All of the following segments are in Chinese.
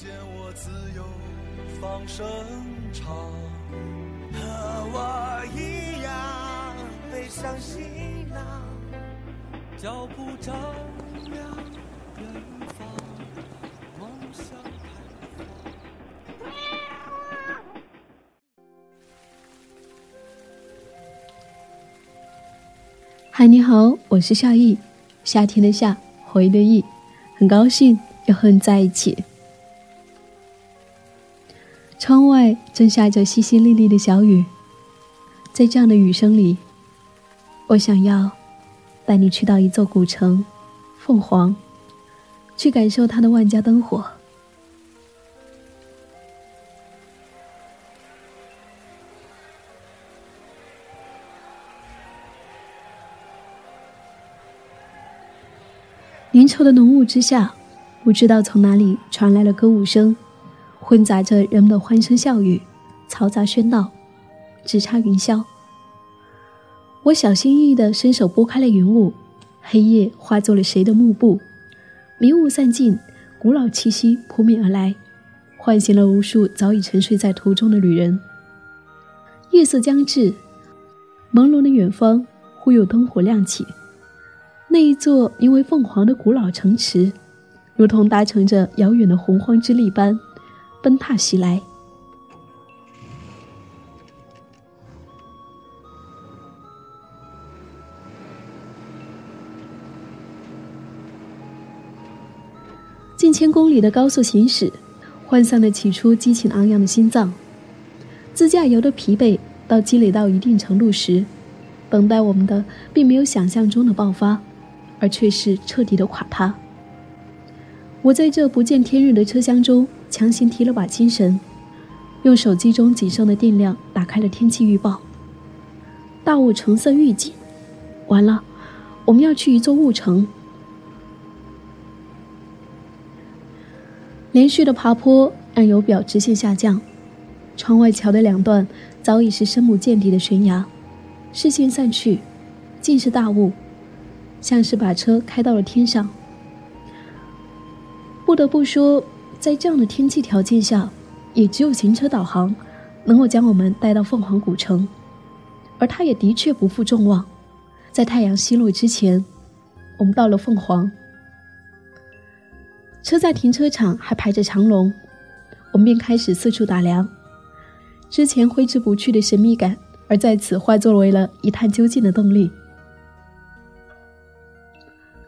见我自由放声唱，和我一样背上行囊，脚步丈量。嗨，你好，我是夏意，夏天的夏，回忆的意，很高兴又和你在一起。窗外正下着淅淅沥沥的小雨，在这样的雨声里，我想要带你去到一座古城——凤凰，去感受它的万家灯火。粘稠的浓雾之下，不知道从哪里传来了歌舞声，混杂着人们的欢声笑语，嘈杂喧闹，直插云霄。我小心翼翼地伸手拨开了云雾，黑夜化作了谁的幕布，迷雾散尽，古老气息扑面而来，唤醒了无数早已沉睡在途中的旅人。夜色将至，朦胧的远方忽有灯火亮起。那一座名为凤凰的古老城池，如同搭乘着遥远的洪荒之力般奔踏袭来。近千公里的高速行驶，换散了起初激情昂扬的心脏。自驾游的疲惫，到积累到一定程度时，等待我们的并没有想象中的爆发。而却是彻底的垮塌。我在这不见天日的车厢中强行提了把精神，用手机中仅剩的电量打开了天气预报。大雾橙色预警，完了，我们要去一座雾城。连续的爬坡让油表直线下降，窗外桥的两段早已是深不见底的悬崖，视线散去，尽是大雾。像是把车开到了天上。不得不说，在这样的天气条件下，也只有行车导航能够将我们带到凤凰古城，而它也的确不负众望。在太阳西落之前，我们到了凤凰。车在停车场还排着长龙，我们便开始四处打量，之前挥之不去的神秘感，而在此化作为了一探究竟的动力。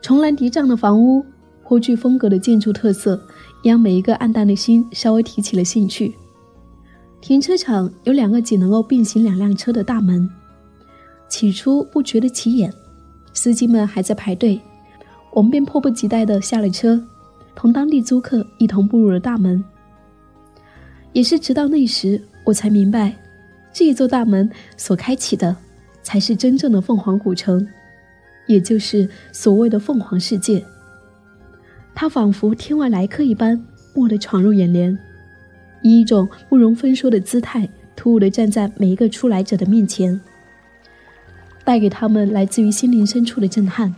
重峦叠嶂的房屋，颇具风格的建筑特色，让每一个暗淡的心稍微提起了兴趣。停车场有两个仅能够并行两辆车的大门，起初不觉得起眼，司机们还在排队，我们便迫不及待地下了车，同当地租客一同步入了大门。也是直到那时，我才明白，这一座大门所开启的，才是真正的凤凰古城。也就是所谓的凤凰世界，他仿佛天外来客一般，蓦地闯入眼帘，以一种不容分说的姿态，突兀地站在每一个出来者的面前，带给他们来自于心灵深处的震撼。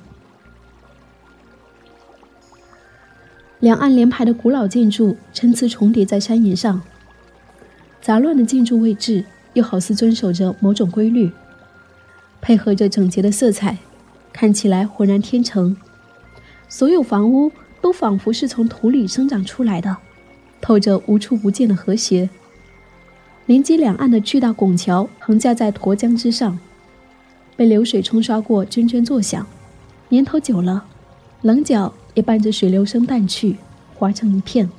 两岸连排的古老建筑参差重叠在山岩上，杂乱的建筑位置又好似遵守着某种规律，配合着整洁的色彩。看起来浑然天成，所有房屋都仿佛是从土里生长出来的，透着无处不见的和谐。连接两岸的巨大拱桥横架在沱江之上，被流水冲刷过，涓涓作响。年头久了，棱角也伴着水流声淡去，划成一片。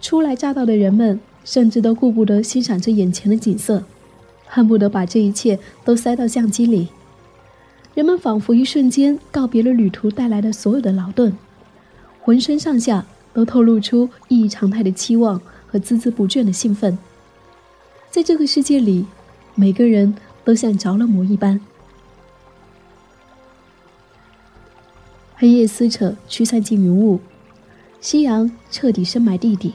初来乍到的人们，甚至都顾不得欣赏这眼前的景色。恨不得把这一切都塞到相机里，人们仿佛一瞬间告别了旅途带来的所有的劳顿，浑身上下都透露出异常态的期望和孜孜不倦的兴奋。在这个世界里，每个人都像着了魔一般。黑夜撕扯，驱散进云雾，夕阳彻底深埋地底。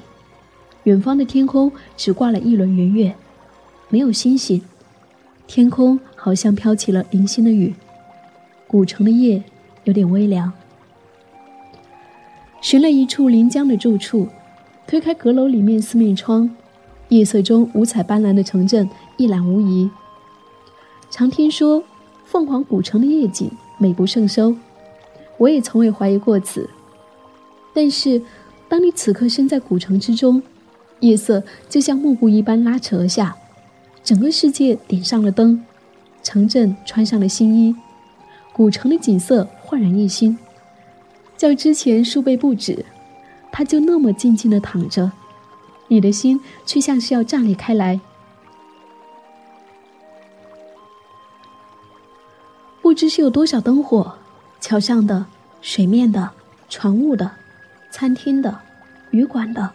远方的天空只挂了一轮圆月，没有星星。天空好像飘起了零星的雨。古城的夜有点微凉。寻了一处临江的住处，推开阁楼里面四面窗，夜色中五彩斑斓的城镇一览无遗。常听说凤凰古城的夜景美不胜收，我也从未怀疑过此。但是，当你此刻身在古城之中，夜色就像幕布一般拉扯而下，整个世界点上了灯，城镇穿上了新衣。古城的景色焕然一新，较之前数倍不止。它就那么静静的躺着，你的心却像是要炸裂开来。不知是有多少灯火，桥上的、水面的、船坞的、餐厅的、旅馆的，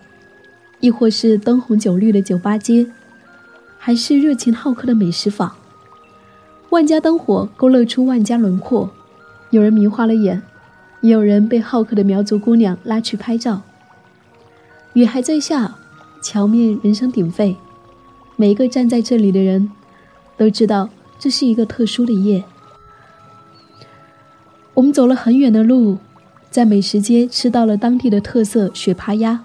亦或是灯红酒绿的酒吧街，还是热情好客的美食坊。万家灯火勾勒出万家轮廓，有人迷花了眼，也有人被好客的苗族姑娘拉去拍照。雨还在下，桥面人声鼎沸，每一个站在这里的人，都知道这是一个特殊的夜。我们走了很远的路，在美食街吃到了当地的特色雪扒鸭。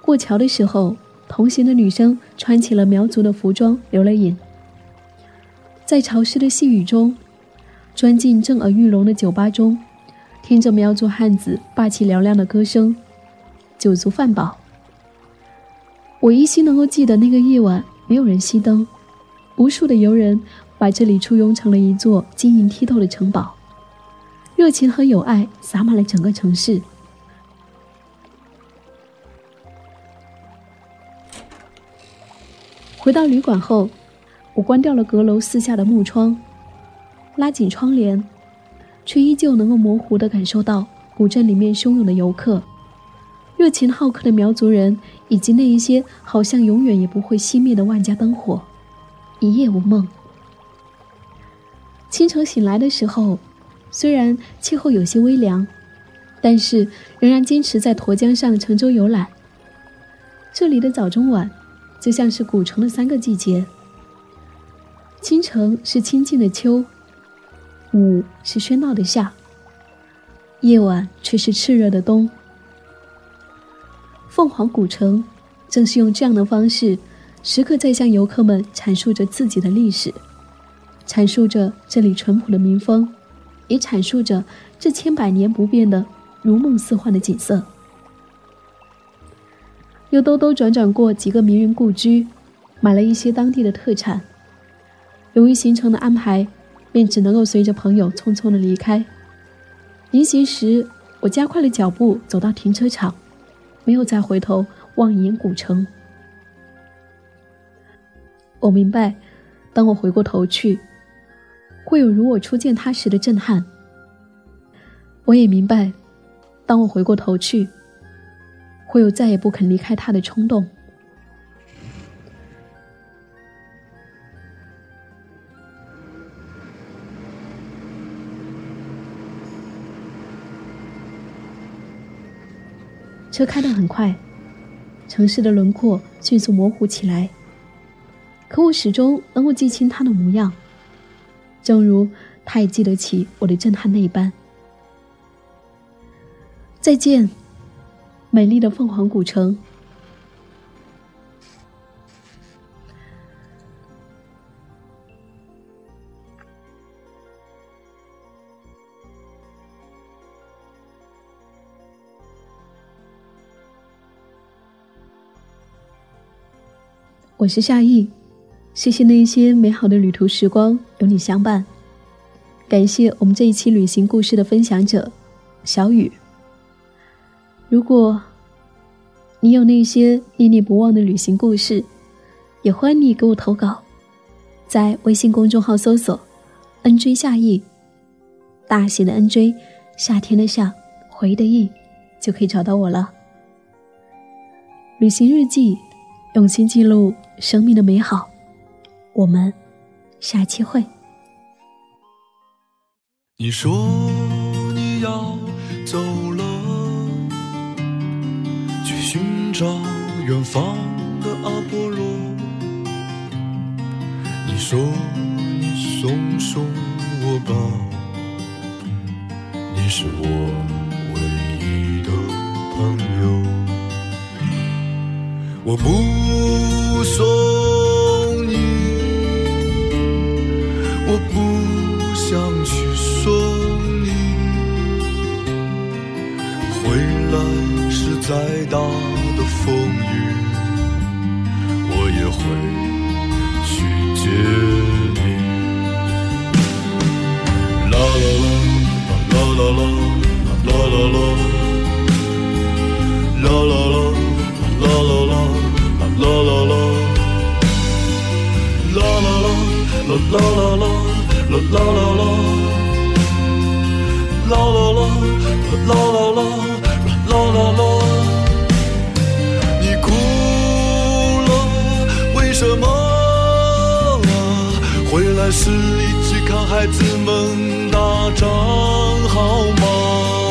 过桥的时候，同行的女生穿起了苗族的服装，留了影。在潮湿的细雨中，钻进震耳欲聋的酒吧中，听着苗族汉子霸气嘹亮的歌声，酒足饭饱。我依稀能够记得那个夜晚，没有人熄灯，无数的游人把这里簇拥成了一座晶莹剔透的城堡，热情和友爱洒满了整个城市。回到旅馆后。我关掉了阁楼四下的木窗，拉紧窗帘，却依旧能够模糊地感受到古镇里面汹涌的游客、热情好客的苗族人，以及那一些好像永远也不会熄灭的万家灯火。一夜无梦。清晨醒来的时候，虽然气候有些微凉，但是仍然坚持在沱江上乘舟游览。这里的早中晚，就像是古城的三个季节。清晨是清静的秋，午是喧闹的夏，夜晚却是炽热的冬。凤凰古城正是用这样的方式，时刻在向游客们阐述着自己的历史，阐述着这里淳朴的民风，也阐述着这千百年不变的如梦似幻的景色。又兜兜转转过几个名人故居，买了一些当地的特产。由于行程的安排，便只能够随着朋友匆匆的离开。临行时，我加快了脚步走到停车场，没有再回头望一眼古城。我明白，当我回过头去，会有如我初见他时的震撼。我也明白，当我回过头去，会有再也不肯离开他的冲动。车开得很快，城市的轮廓迅速模糊起来。可我始终能够记清他的模样，正如他也记得起我的震撼那般。再见，美丽的凤凰古城。我是夏意，谢谢那些美好的旅途时光有你相伴。感谢我们这一期旅行故事的分享者小雨。如果你有那些念念不忘的旅行故事，也欢迎你给我投稿，在微信公众号搜索，NJ 夏意，大写的 NJ，夏天的夏，回忆的忆，就可以找到我了。旅行日记，用心记录生命的美好。我们下期会。你说你要走了，去寻找远方的阿波罗。你说你送送我吧，你是我唯一的朋友。我不送你，我不想去送你。回来是再大的风雨，我也会去接你。啦啦啦啦啦啦啦啦啦啦啦啦啦啦啦，啦啦啦啦啦啦啦啦啦。你哭了，为什么？回来时一起看孩子们打仗，好吗？